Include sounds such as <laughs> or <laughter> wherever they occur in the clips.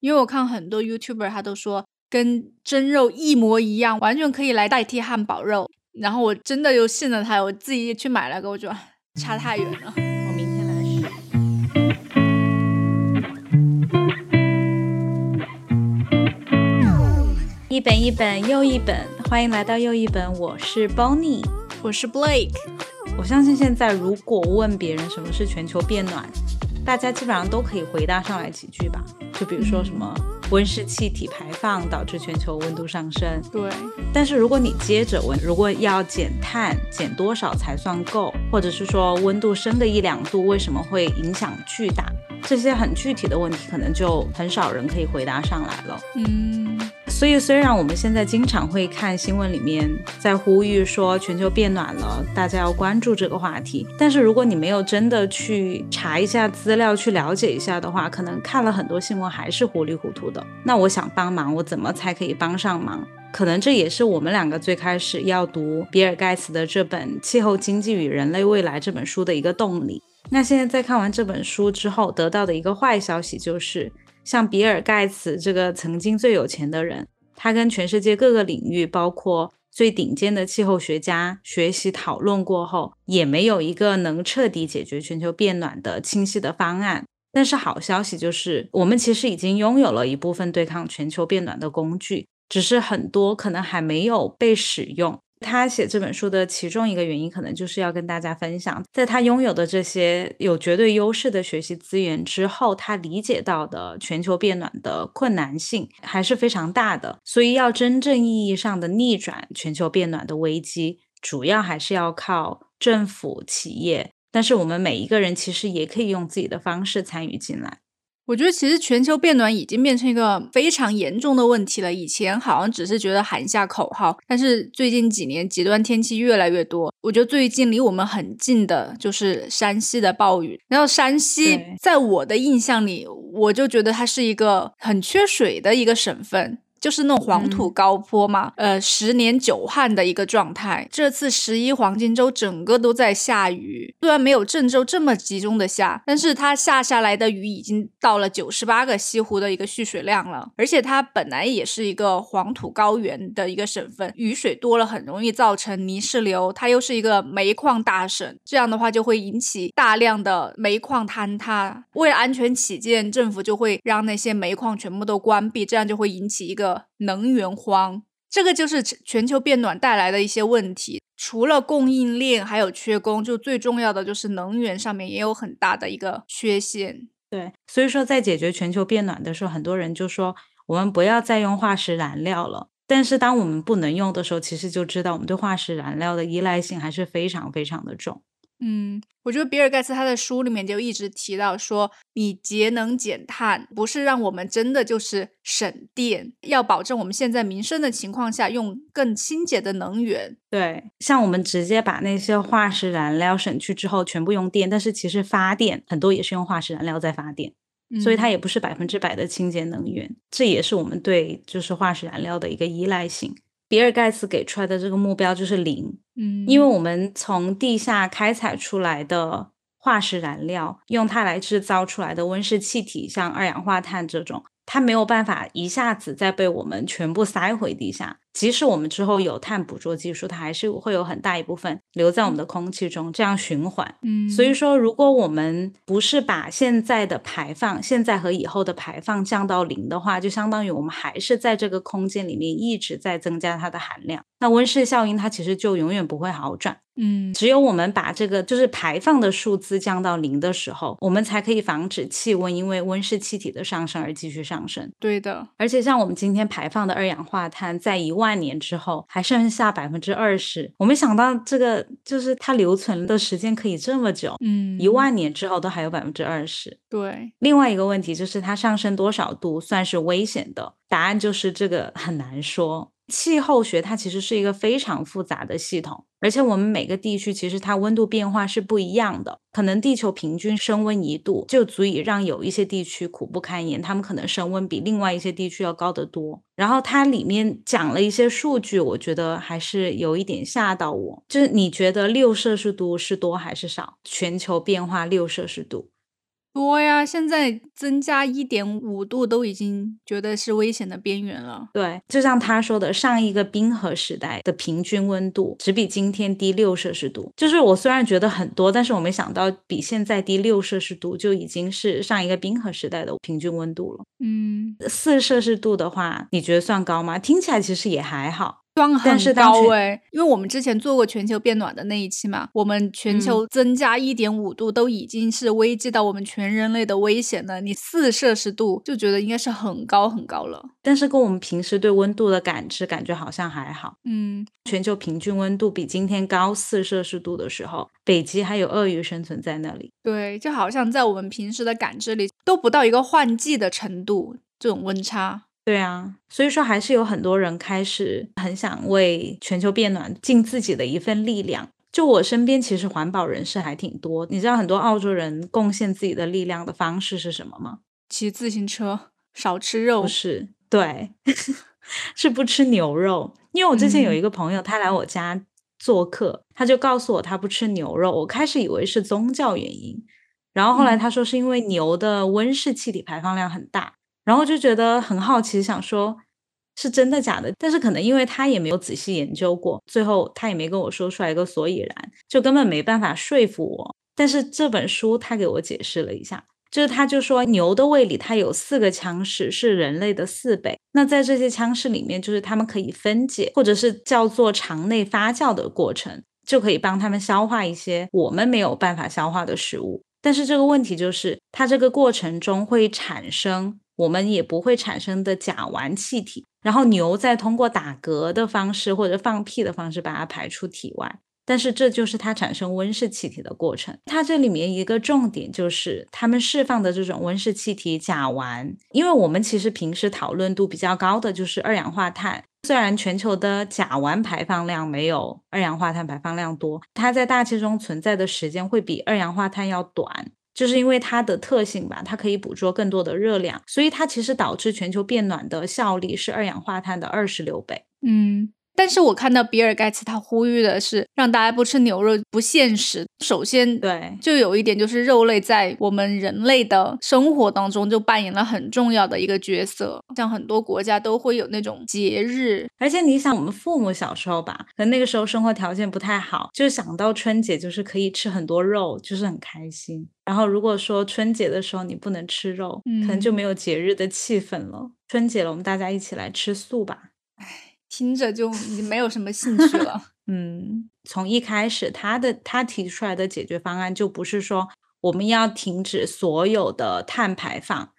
因为我看很多 YouTuber 他都说跟真肉一模一样，完全可以来代替汉堡肉。然后我真的就信了他，我自己去买了个，我觉得差太远了。我明天来试。一本一本又一本，欢迎来到又一本，我是 Bonnie，我是 Blake。我相信现在如果问别人什么是全球变暖，大家基本上都可以回答上来几句吧。就比如说什么温室气体排放导致全球温度上升，对。但是如果你接着问，如果要减碳，减多少才算够？或者是说温度升个一两度，为什么会影响巨大？这些很具体的问题，可能就很少人可以回答上来了。嗯。所以，虽然我们现在经常会看新闻里面在呼吁说全球变暖了，大家要关注这个话题，但是如果你没有真的去查一下资料，去了解一下的话，可能看了很多新闻还是糊里糊涂的。那我想帮忙，我怎么才可以帮上忙？可能这也是我们两个最开始要读比尔盖茨的这本《气候经济与人类未来》这本书的一个动力。那现在在看完这本书之后，得到的一个坏消息就是。像比尔盖茨这个曾经最有钱的人，他跟全世界各个领域，包括最顶尖的气候学家学习讨论过后，也没有一个能彻底解决全球变暖的清晰的方案。但是好消息就是，我们其实已经拥有了一部分对抗全球变暖的工具，只是很多可能还没有被使用。他写这本书的其中一个原因，可能就是要跟大家分享，在他拥有的这些有绝对优势的学习资源之后，他理解到的全球变暖的困难性还是非常大的。所以，要真正意义上的逆转全球变暖的危机，主要还是要靠政府、企业，但是我们每一个人其实也可以用自己的方式参与进来。我觉得其实全球变暖已经变成一个非常严重的问题了。以前好像只是觉得喊一下口号，但是最近几年极端天气越来越多。我觉得最近离我们很近的就是山西的暴雨。然后山西在我的印象里，我就觉得它是一个很缺水的一个省份。就是那种黄土高坡嘛，呃，十年九旱的一个状态。这次十一黄金周整个都在下雨，虽然没有郑州这么集中的下，但是它下下来的雨已经到了九十八个西湖的一个蓄水量了。而且它本来也是一个黄土高原的一个省份，雨水多了很容易造成泥石流。它又是一个煤矿大省，这样的话就会引起大量的煤矿坍塌。为了安全起见，政府就会让那些煤矿全部都关闭，这样就会引起一个。能源荒，这个就是全球变暖带来的一些问题。除了供应链还有缺工，就最重要的就是能源上面也有很大的一个缺陷。对，所以说在解决全球变暖的时候，很多人就说我们不要再用化石燃料了。但是当我们不能用的时候，其实就知道我们对化石燃料的依赖性还是非常非常的重。嗯，我觉得比尔盖茨他的书里面就一直提到说，你节能减碳不是让我们真的就是省电，要保证我们现在民生的情况下用更清洁的能源。对，像我们直接把那些化石燃料省去之后，全部用电，但是其实发电很多也是用化石燃料在发电，所以它也不是百分之百的清洁能源。这也是我们对就是化石燃料的一个依赖性。比尔盖茨给出来的这个目标就是零，嗯，因为我们从地下开采出来的化石燃料，用它来制造出来的温室气体，像二氧化碳这种。它没有办法一下子再被我们全部塞回地下，即使我们之后有碳捕捉技术，它还是会有很大一部分留在我们的空气中，这样循环。嗯，所以说，如果我们不是把现在的排放，现在和以后的排放降到零的话，就相当于我们还是在这个空间里面一直在增加它的含量。那温室效应它其实就永远不会好转。嗯，只有我们把这个就是排放的数字降到零的时候，我们才可以防止气温因为温室气体的上升而继续上升。对的，而且像我们今天排放的二氧化碳，在一万年之后还剩下百分之二十。我没想到这个就是它留存的时间可以这么久，嗯，一万年之后都还有百分之二十。对，另外一个问题就是它上升多少度算是危险的？答案就是这个很难说。气候学它其实是一个非常复杂的系统，而且我们每个地区其实它温度变化是不一样的。可能地球平均升温一度就足以让有一些地区苦不堪言，他们可能升温比另外一些地区要高得多。然后它里面讲了一些数据，我觉得还是有一点吓到我。就是你觉得六摄氏度是多还是少？全球变化六摄氏度。多呀，现在增加一点五度都已经觉得是危险的边缘了。对，就像他说的，上一个冰河时代的平均温度只比今天低六摄氏度。就是我虽然觉得很多，但是我没想到比现在低六摄氏度就已经是上一个冰河时代的平均温度了。嗯，四摄氏度的话，你觉得算高吗？听起来其实也还好。算但是很高哎，因为我们之前做过全球变暖的那一期嘛，我们全球增加一点五度都已经是危及到我们全人类的危险了，你四摄氏度就觉得应该是很高很高了。但是跟我们平时对温度的感知，感觉好像还好。嗯，全球平均温度比今天高四摄氏度的时候，北极还有鳄鱼生存在那里。对，就好像在我们平时的感知里都不到一个换季的程度，这种温差。对啊，所以说还是有很多人开始很想为全球变暖尽自己的一份力量。就我身边，其实环保人士还挺多。你知道很多澳洲人贡献自己的力量的方式是什么吗？骑自行车，少吃肉不。是，对，<laughs> 是不吃牛肉。因为我之前有嗯一个朋友，他来我家做客，他就告诉我他不吃牛肉。我开始以为是宗教原因，然后后来嗯他说是因为牛的温室气体排放量很大，然后就觉得很好奇，想说是真的假的。但是可能因为他也没有仔细研究过，最后他也没跟我说出来一个所以然，就根本没办法说服我。但是这本书他给我解释了一下，就是他就说牛的胃里它有四个腔室，是人类的四倍。那在这些腔室里面，就是它们可以分解，或者是叫做肠内发酵的过程，就可以帮它们消化一些我们没有办法消化的食物。但是这个问题就是，它这个过程中会产生我们也不会产生的甲烷气体，然后牛再通过打嗝的方式或者放屁的方式把它排出体外。但是这就是它产生温室气体的过程。它这里面一个重点就是它们释放的这种温室气体甲烷，因为我们其实平时讨论度比较高的就是二氧化碳。虽然全球的甲烷排放量没有二氧化碳排放量多，它在大气中存在的时间会比二氧化碳要短。就是因为它的特性吧，它可以捕捉更多的热量，所以它其实导致全球变暖的效力是二氧化碳的二十六倍。嗯，但是我看到比尔盖茨他呼吁的是让大家不吃牛肉不现实。首先，对，就有一点就是肉类在我们人类的生活当中就扮演了很重要的一个角色。像很多国家都会有那种节日，而且你想，我们父母小时候吧，可能那个时候生活条件不太好，就想到春节就是可以吃很多肉，就是很开心。然后如果说春节的时候你不能吃肉，可能就嗯没有节日的气氛了。春节了，我们大家一起来吃素吧。听着就已经没有什么兴趣了。<laughs> 嗯，从一开始，他的他提出来的解决方案就不是说我们要停止所有的碳排放，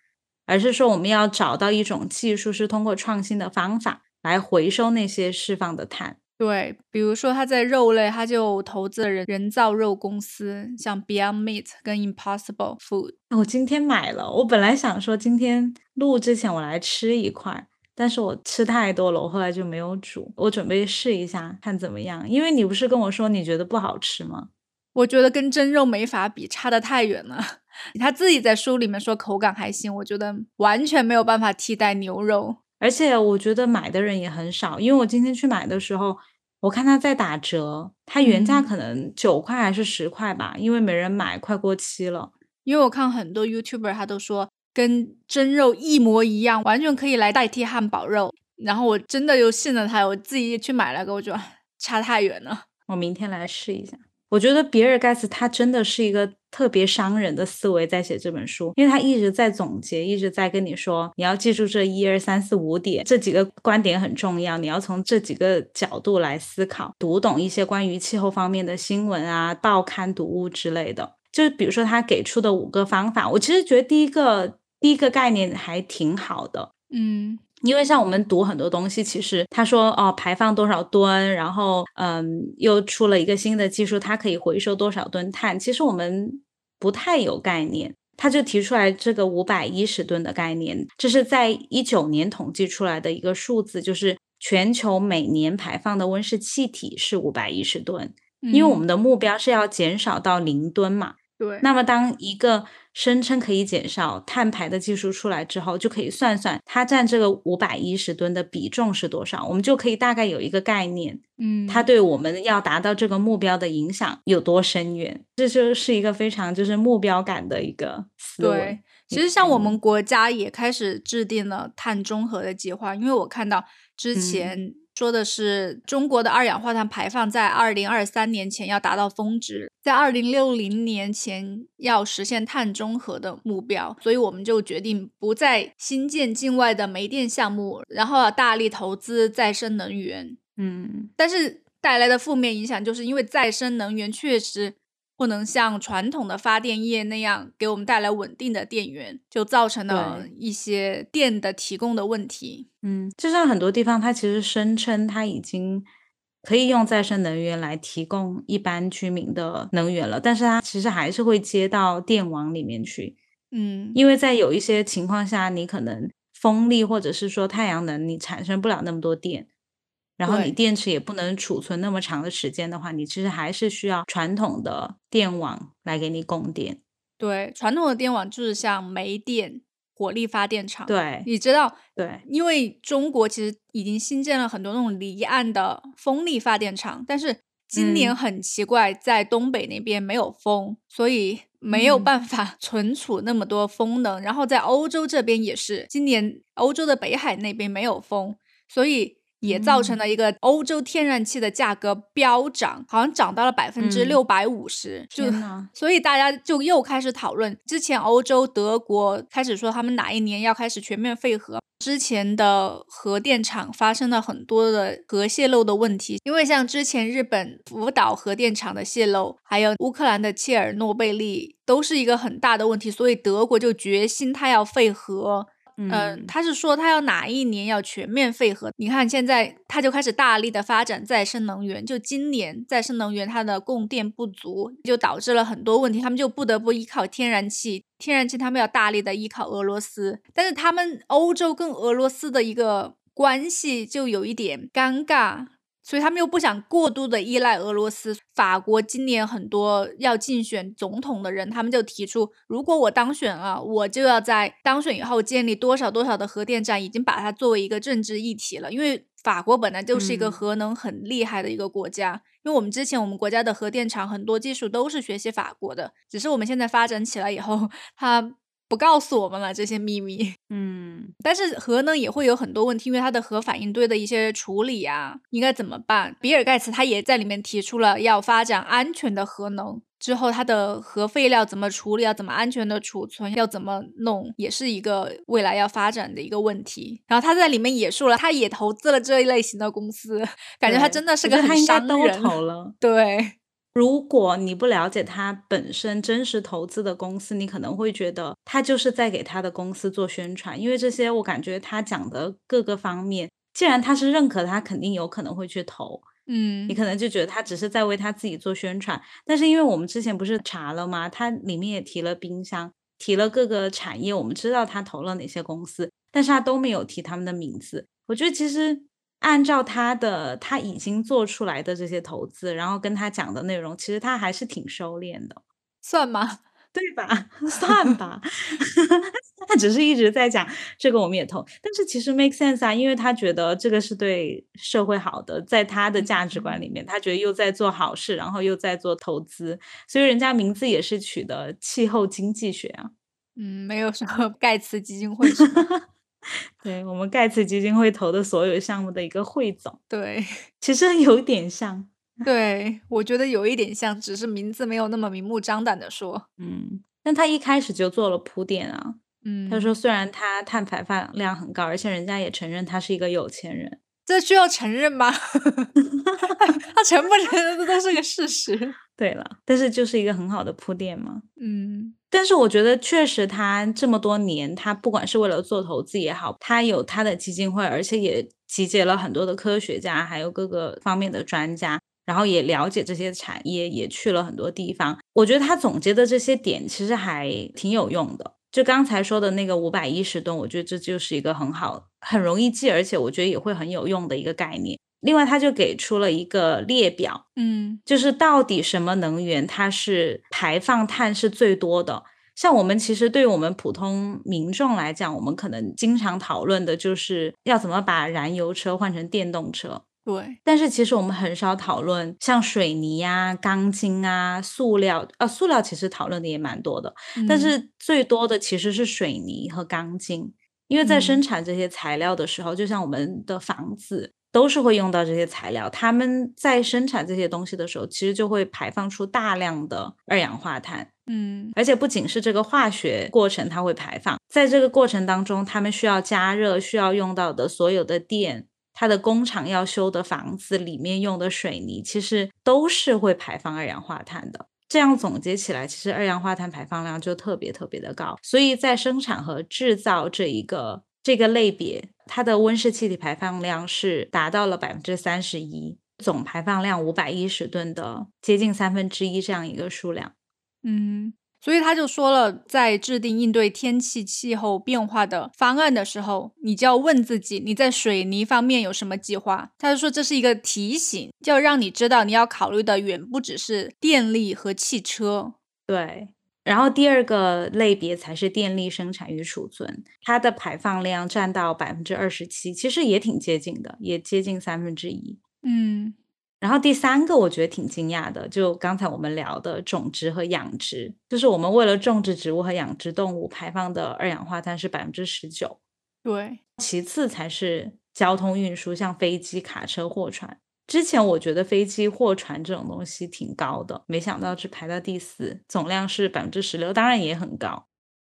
而是说我们要找到一种技术，是通过创新的方法来回收那些释放的碳。对，比如说他在肉类，他就投资了人人造肉公司，像 Beyond Meat 跟 Impossible Food。我今天买了，我本来想说今天录之前我来吃一块，但是我吃太多了，我后来就没有煮。我准备试一下，看怎么样。因为你不是跟我说你觉得不好吃吗？我觉得跟真肉没法比，差得太远了。<laughs> 他自己在书里面说口感还行，我觉得完全没有办法替代牛肉。而且我觉得买的人也很少，因为我今天去买的时候，我看它在打折，它原价嗯可能九块还是十块吧，因为没人买，快过期了。因为我看很多 YouTuber 他都说跟真肉一模一样，完全可以来代替汉堡肉。然后我真的就信了他，我自己去买了个，我觉得 <laughs> 差太远了。我明天来试一下。我觉得比尔盖茨他真的是一个特别商人的思维在写这本书，因为他一直在总结，一直在跟你说，你要记住这一二三四五点，这几个观点很重要，你要从这几个角度来思考，读懂一些关于气候方面的新闻啊、报刊读物之类的。就是比如说他给出的五个方法，我其实觉得第一个第一个概念还挺好的，嗯因为像我们读很多东西，其实他说哦排放多少吨，然后嗯又出了一个新的技术，它可以回收多少吨碳，其实我们不太有概念。他就提出来这个五百一十吨的概念，这是在一九年统计出来的一个数字，就是全球每年排放的温室气体是五百一十吨，因为我们的目标是要减少到零吨嘛。对，那么当一个声称可以减少碳排的技术出来之后，就可以算算它占这个五百一十吨的比重是多少，我们就可以大概有一个概念，嗯，它对我们要达到这个目标的影响有多深远。这就是一个非常就是目标感的一个思维。对，其实像我们国家也开始制定了碳中和的计划，因为我看到之嗯前说的是中国的二氧化碳排放在二零二三年前要达到峰值，在二零六零年前要实现碳中和的目标，所以我们就决定不再新建境外的煤电项目，然后要大力投资再生能源。嗯，但是带来的负面影响，就是因为再生能源确实不能像传统的发电业那样给我们带来稳定的电源，就造成了一些电的提供的问题。嗯，就像很多地方，它其实声称它已经可以用再生能源来提供一般居民的能源了，但是它其实还是会接到电网里面去，嗯，因为在有一些情况下，你可能风力或者是说太阳能，你产生不了那么多电，然后你电池也不能储存那么长的时间的话，你其实还是需要传统的电网来给你供电。对，传统的电网就是像煤电、火力发电厂。，对你知道，对，因为中国其实已经新建了很多那种离岸的风力发电厂，但是今年嗯很奇怪，在东北那边没有风，所以没有嗯办法 <laughs> 存储那么多风能。然后在欧洲这边也是，今年欧洲的北海那边没有风，所以。也造成嗯。了一个欧洲天然气的价格飙涨，好像涨到了百分之嗯。六百五十，就，所以大家就又开始讨论，之前欧洲德国开始说他们哪一年要开始全面废核，之前的核电厂发生了很多的核泄漏的问题，因为像之前日本福岛核电厂的泄漏，还有乌克兰的切尔诺贝利，都是一个很大的问题，所以德国就决心它要废核。嗯、嗯，他是说他要哪一年要全面废核？你看现在他就开始大力的发展再生能源，就今年再生能源它的供电不足，就导致了很多问题，他们就不得不依靠天然气。天然气他们要大力的依靠俄罗斯，但是他们欧洲跟俄罗斯的一个关系就有一点尴尬。所以他们又不想过度的依赖俄罗斯。法国今年很多要竞选总统的人，他们就提出，如果我当选了，我就要在当选以后建立多少多少的核电站，已经把它作为一个政治议题了。因为法国本来就是一个嗯核能很厉害的一个国家，因为我们之前我们国家的核电厂很多技术都是学习法国的，只是我们现在发展起来以后，它不告诉我们了这些秘密。嗯但是核能也会有很多问题，因为它的核反应堆的一些处理啊，应该怎么办？比尔盖茨他也在里面提出了要发展安全的核能，之后它的核废料怎么处理，要怎么安全的储存，要怎么弄，也是一个未来要发展的一个问题。然后他在里面也说了，他也投资了这一类型的公司，感觉他真的是个很商人。<laughs> 对，如果你不了解他本身真实投资的公司，你可能会觉得他就是在给他的公司做宣传，因为这些我感觉他讲的各个方面，既然他是认可，他肯定有可能会去投。嗯你可能就觉得他只是在为他自己做宣传，但是因为我们之前不是查了吗？他里面也提了冰箱，提了各个产业，我们知道他投了哪些公司，但是他都没有提他们的名字。我觉得其实按照他的他已经做出来的这些投资，然后跟他讲的内容，其实他还是挺收敛的。算吗？<laughs> 对吧？<laughs> 算吧，<laughs> 他只是一直在讲这个，我们也投，但是其实 make sense 啊，因为他觉得这个是对社会好的，在他的价值观里面，他觉得又在做好事，然后又在做投资，所以人家名字也是取的气候经济学啊。嗯，没有什么盖茨基金会 <laughs> 对我们盖茨基金会投的所有项目的一个汇总，对。<laughs> 其实有点像，对，我觉得有一点像，只是名字没有那么明目张胆的说。嗯，但他一开始就做了铺垫啊。嗯，他说，虽然他碳排放量很高，而且人家也承认他是一个有钱人。这需要承认吗？<laughs> 他承不承认，这都是个事实。对了，但是就是一个很好的铺垫嘛。嗯但是我觉得，确实他这么多年，他不管是为了做投资也好，他有他的基金会，而且也集结了很多的科学家，还有各个方面的专家，然后也了解这些产业，也去了很多地方。我觉得他总结的这些点其实还挺有用的。就刚才说的那个五百一十吨，我觉得这就是一个很好、很容易记，而且我觉得也会很有用的一个概念。另外，他就给出了一个列表，嗯。就是到底什么能源它是排放碳是最多的。像我们其实对于我们普通民众来讲，我们可能经常讨论的就是要怎么把燃油车换成电动车。对，但是其实我们很少讨论像水泥啊、钢筋啊、塑料，啊，塑料其实讨论的也蛮多的，但嗯。是最多的其实是水泥和钢筋，因为在生嗯产这些材料的时候，就像我们的房子都是会用到这些材料，他们在生产这些东西的时候，其实就会排放出大量的二氧化碳。嗯而且不仅是这个化学过程它会排放，在这个过程当中，他们需要加热，需要用到的所有的电，它的工厂要修的房子里面用的水泥，其实都是会排放二氧化碳的。这样总结起来，其实二氧化碳排放量就特别特别的高。所以在生产和制造这一个这个类别，它的温室气体排放量是达到了百分之三十一，总排放量五百一十吨的接近三分之一这样一个数量。嗯，所以他就说了，在制定应对天气气候变化的方案的时候，你就要问自己，你在水泥方面有什么计划？他就说这是一个提醒，就要让你知道你要考虑的远不只是电力和汽车。对，然后第二个类别才是电力生产与储存，它的排放量占到百分之二十七，其实也挺接近的，也接近三分之一。嗯然后第三个我觉得挺惊讶的，就刚才我们聊的种植和养殖，就是我们为了种植植物和养殖动物排放的二氧化碳是百分之十九，对，其次才是交通运输，像飞机、卡车、货船。之前我觉得飞机、货船这种东西挺高的，没想到只排到第四，总量是百分之十六，当然也很高。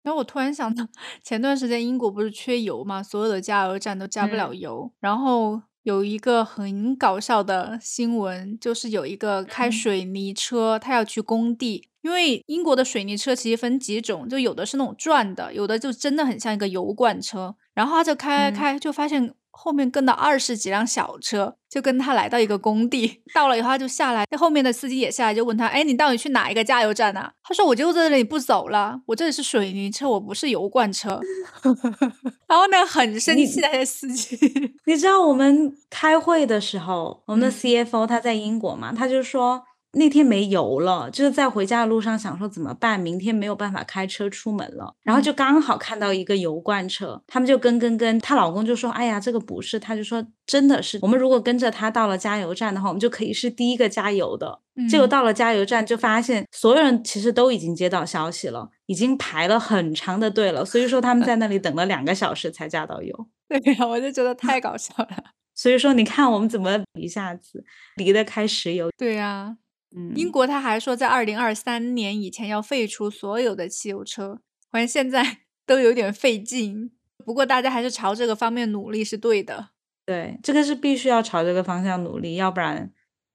然后我突然想到，前段时间英国不是缺油嘛，所有的加油站都加不了嗯油。然后有一个很搞笑的新闻，就是有一个开嗯水泥车，他要去工地，因为英国的水泥车其实分几种，就有的是那种转的，有的就真的很像一个油罐车。然后他就开开嗯开，就发现后面跟了二十几辆小车，就跟他来到一个工地。到了以后他就下来，那后面的司机也下来，就问他：“哎，你到底去哪一个加油站啊？”他说：“我就在这里不走了，我这里是水泥车，我不是油罐车。<laughs> ”然后呢，很生气的那些司机。你知道我们开会的时候，我们的嗯 CFO 他在英国嘛，他就说那天没油了，就是在回家的路上想说怎么办，明天没有办法开车出门了，然后就刚好看到一个油罐车，他们就跟跟跟，她老公就说，哎呀，这个不是，他就说真的是，我们如果跟着他到了加油站的话，我们就可以是第一个加油的。结果嗯到了加油站，就发现所有人其实都已经接到消息了，已经排了很长的队了，所以说他们在那里等了两个小时才加到油。<laughs> 对呀，我就觉得太搞笑了。<laughs> 所以说，你看我们怎么一下子离得开石油？对呀，嗯，英国他还说在二零二三年以前要废除所有的汽油车，好像现在 <laughs> 都有点费劲。不过大家还是朝这个方面努力是对的。对，这个是必须要朝这个方向努力，要不然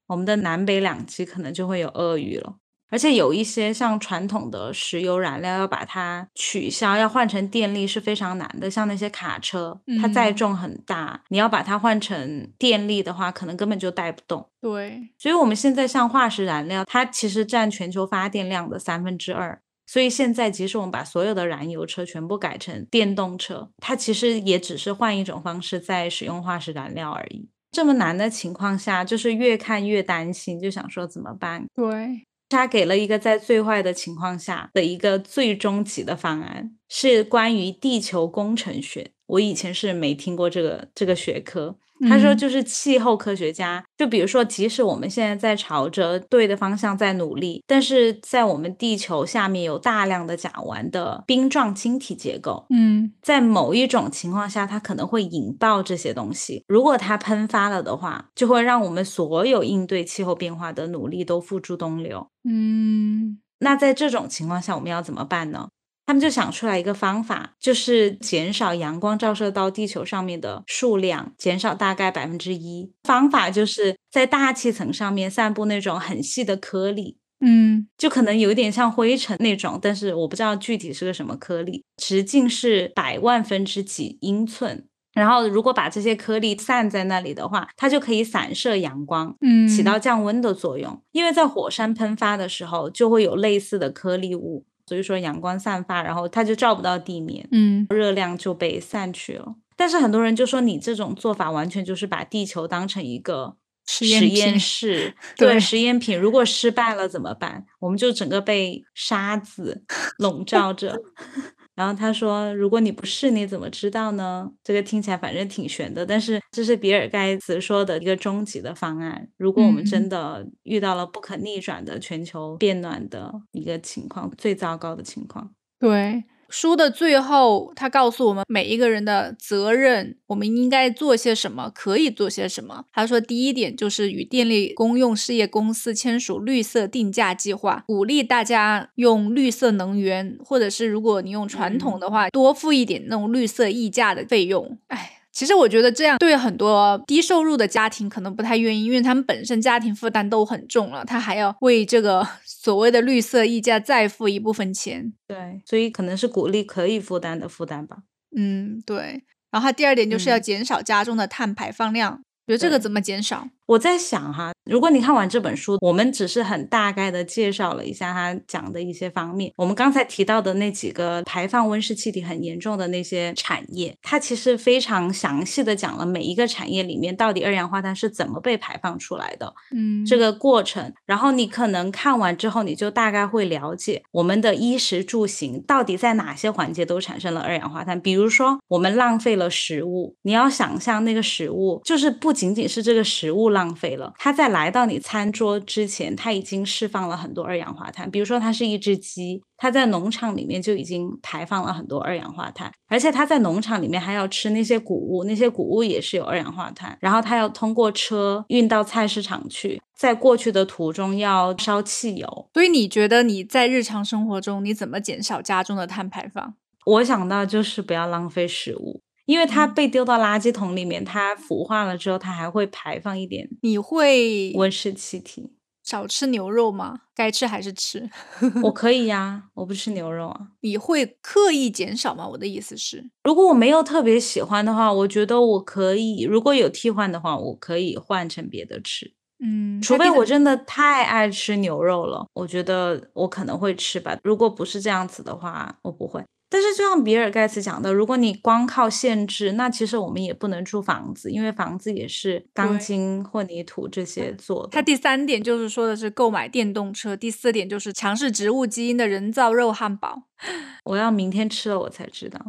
我们的南北两极可能就会有鳄鱼了。而且有一些像传统的石油燃料，要把它取消，要换成电力是非常难的。像那些卡车，它载嗯重很大，你要把它换成电力的话，可能根本就带不动。对，所以我们现在像化石燃料，它其实占全球发电量的三分之二。所以现在，即使我们把所有的燃油车全部改成电动车，它其实也只是换一种方式在使用化石燃料而已。这么难的情况下，就是越看越担心，就想说怎么办？对，他给了一个在最坏的情况下的一个最终极的方案，是关于地球工程学。我以前是没听过这个这个学科。他说，嗯就是气候科学家，就比如说，即使我们现在在朝着对的方向在努力，但是在我们地球下面有大量的甲烷的冰状晶体结构，嗯在某一种情况下，它可能会引爆这些东西。如果它喷发了的话，就会让我们所有应对气候变化的努力都付诸东流。嗯那在这种情况下，我们要怎么办呢？他们就想出来一个方法，就是减少阳光照射到地球上面的数量，减少大概百分之一。方法就是在大气层上面散布那种很细的颗粒，嗯就可能有点像灰尘那种，但是我不知道具体是个什么颗粒，直径是百万分之几英寸。然后，如果把这些颗粒散在那里的话，它就可以散射阳光，嗯，起到降温的作用。因为在火山喷发的时候，就会有类似的颗粒物，所以说阳光散发，然后它就照不到地面，嗯热量就被散去了。但是很多人就说你这种做法完全就是把地球当成一个实验验 <laughs> 室，对实验品。如果失败了怎么办？我们就整个被沙子笼罩着。<laughs> 然后他说：“如果你不试，你怎么知道呢？”这个听起来反正挺悬的，但是这是比尔盖茨说的一个终极的方案。如果我们真的遇到了不可逆转的全球变暖的一个情况，最糟糕的情况，对。书的最后，他告诉我们每一个人的责任，我们应该做些什么，可以做些什么。他说，第一点就是与电力公用事业公司签署绿色定价计划，鼓励大家用绿色能源，或者是如果你用传统的话，多付一点那种绿色溢价的费用。哎。其实我觉得这样对很多低收入的家庭可能不太愿意，因为他们本身家庭负担都很重了，他还要为这个 <laughs> 所谓的绿色溢价再付一部分钱。对，所以可能是鼓励可以负担的负担吧。嗯，对。然后他第二点就是要减少家中的碳排放量，觉得这个怎么减少？我在想哈，如果你看完这本书，我们只是很大概的介绍了一下他讲的一些方面。我们刚才提到的那几个排放温室气体很严重的那些产业，它其实非常详细的讲了每一个产业里面到底二氧化碳是怎么被排放出来的，嗯，这个过程。然后你可能看完之后，你就大概会了解我们的衣食住行到底在哪些环节都产生了二氧化碳。比如说，我们浪费了食物，你要想象那个食物就是不仅仅是这个食物。浪费了，它在来到你餐桌之前，它已经释放了很多二氧化碳。比如说，它是一只鸡，它在农场里面就已经排放了很多二氧化碳，而且它在农场里面还要吃那些谷物，那些谷物也是有二氧化碳。然后它要通过车运到菜市场去，在过去的途中要烧汽油。所以你觉得你在日常生活中你怎么减少家中的碳排放？我想到就是不要浪费食物。因为它被丢到垃圾桶里面，它腐化了之后，它还会排放一点。你会温室气体？少吃牛肉吗？该吃还是吃？<laughs> 我可以呀，我不吃牛肉啊。你会刻意减少吗？我的意思是，如果我没有特别喜欢的话，我觉得我可以。如果有替换的话，我可以换成别的吃。嗯，除非我真的太爱吃牛肉了，我觉得我可能会吃吧。如果不是这样子的话，我不会。但是，就像比尔盖茨讲的，如果你光靠限制，那其实我们也不能住房子，因为房子也是钢筋、混凝土这些做的。他第三点就是说的是购买电动车，第四点就是尝试植物基因的人造肉汉堡。<laughs> 我要明天吃了我才知道，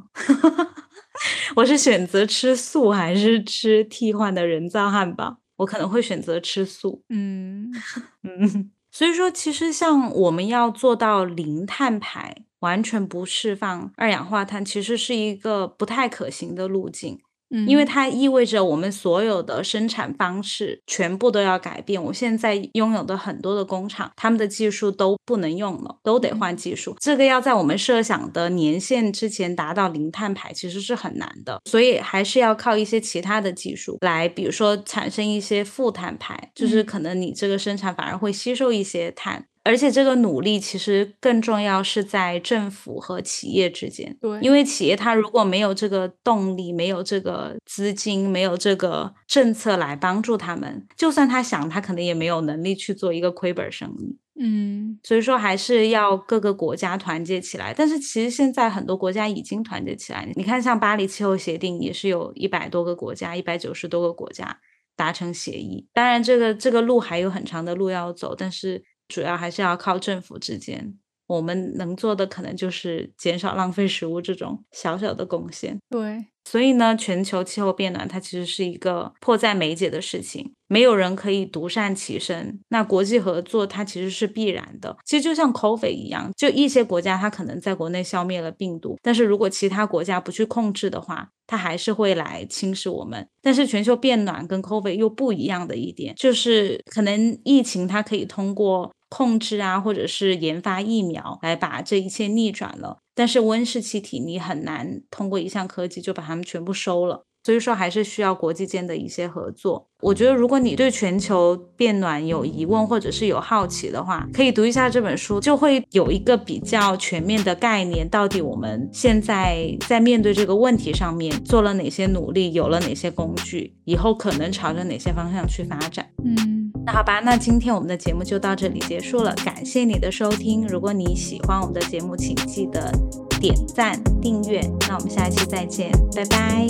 <laughs> 我是选择吃素还是吃替换的人造汉堡？我可能会选择吃素。嗯 <laughs> 嗯，所以说，其实像我们要做到零碳排。完全不释放二氧化碳，其实是一个不太可行的路径。嗯，因为它意味着我们所有的生产方式全部都要改变。我现在拥有的很多的工厂，他们的技术都不能用了，都得换技术。这个要在我们设想的年限之前达到零碳排，其实是很难的。所以还是要靠一些其他的技术来，比如说产生一些负碳排，就是可能你这个生产反而会吸收一些碳。而且这个努力其实更重要是在政府和企业之间，对，因为企业它如果没有这个动力，没有这个资金，没有这个政策来帮助他们，就算他想，他可能也没有能力去做一个亏本生意。嗯，所以说还是要各个国家团结起来。但是其实现在很多国家已经团结起来，你看像巴黎气候协定也是有一百多个国家，一百九十多个国家达成协议。当然，这个这个路还有很长的路要走，但是。主要还是要靠政府之间，我们能做的可能就是减少浪费食物这种小小的贡献。对，所以呢，全球气候变暖它其实是一个迫在眉睫的事情，没有人可以独善其身。那国际合作它其实是必然的。其实就像 COVID 一样，就一些国家它可能在国内消灭了病毒，但是如果其他国家不去控制的话，它还是会来侵蚀我们，但是全球变暖跟 COVID 又不一样的一点，就是可能疫情它可以通过控制啊，或者是研发疫苗来把这一切逆转了，但是温室气体你很难通过一项科技就把它们全部收了。所以说还是需要国际间的一些合作。我觉得如果你对全球变暖有疑问或者是有好奇的话，可以读一下这本书，就会有一个比较全面的概念。到底我们现在在面对这个问题上面做了哪些努力，有了哪些工具，以后可能朝着哪些方向去发展？嗯，那好吧，那今天我们的节目就到这里结束了，感谢你的收听。如果你喜欢我们的节目，请记得点赞订阅。那我们下一期再见，拜拜。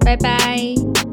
拜拜。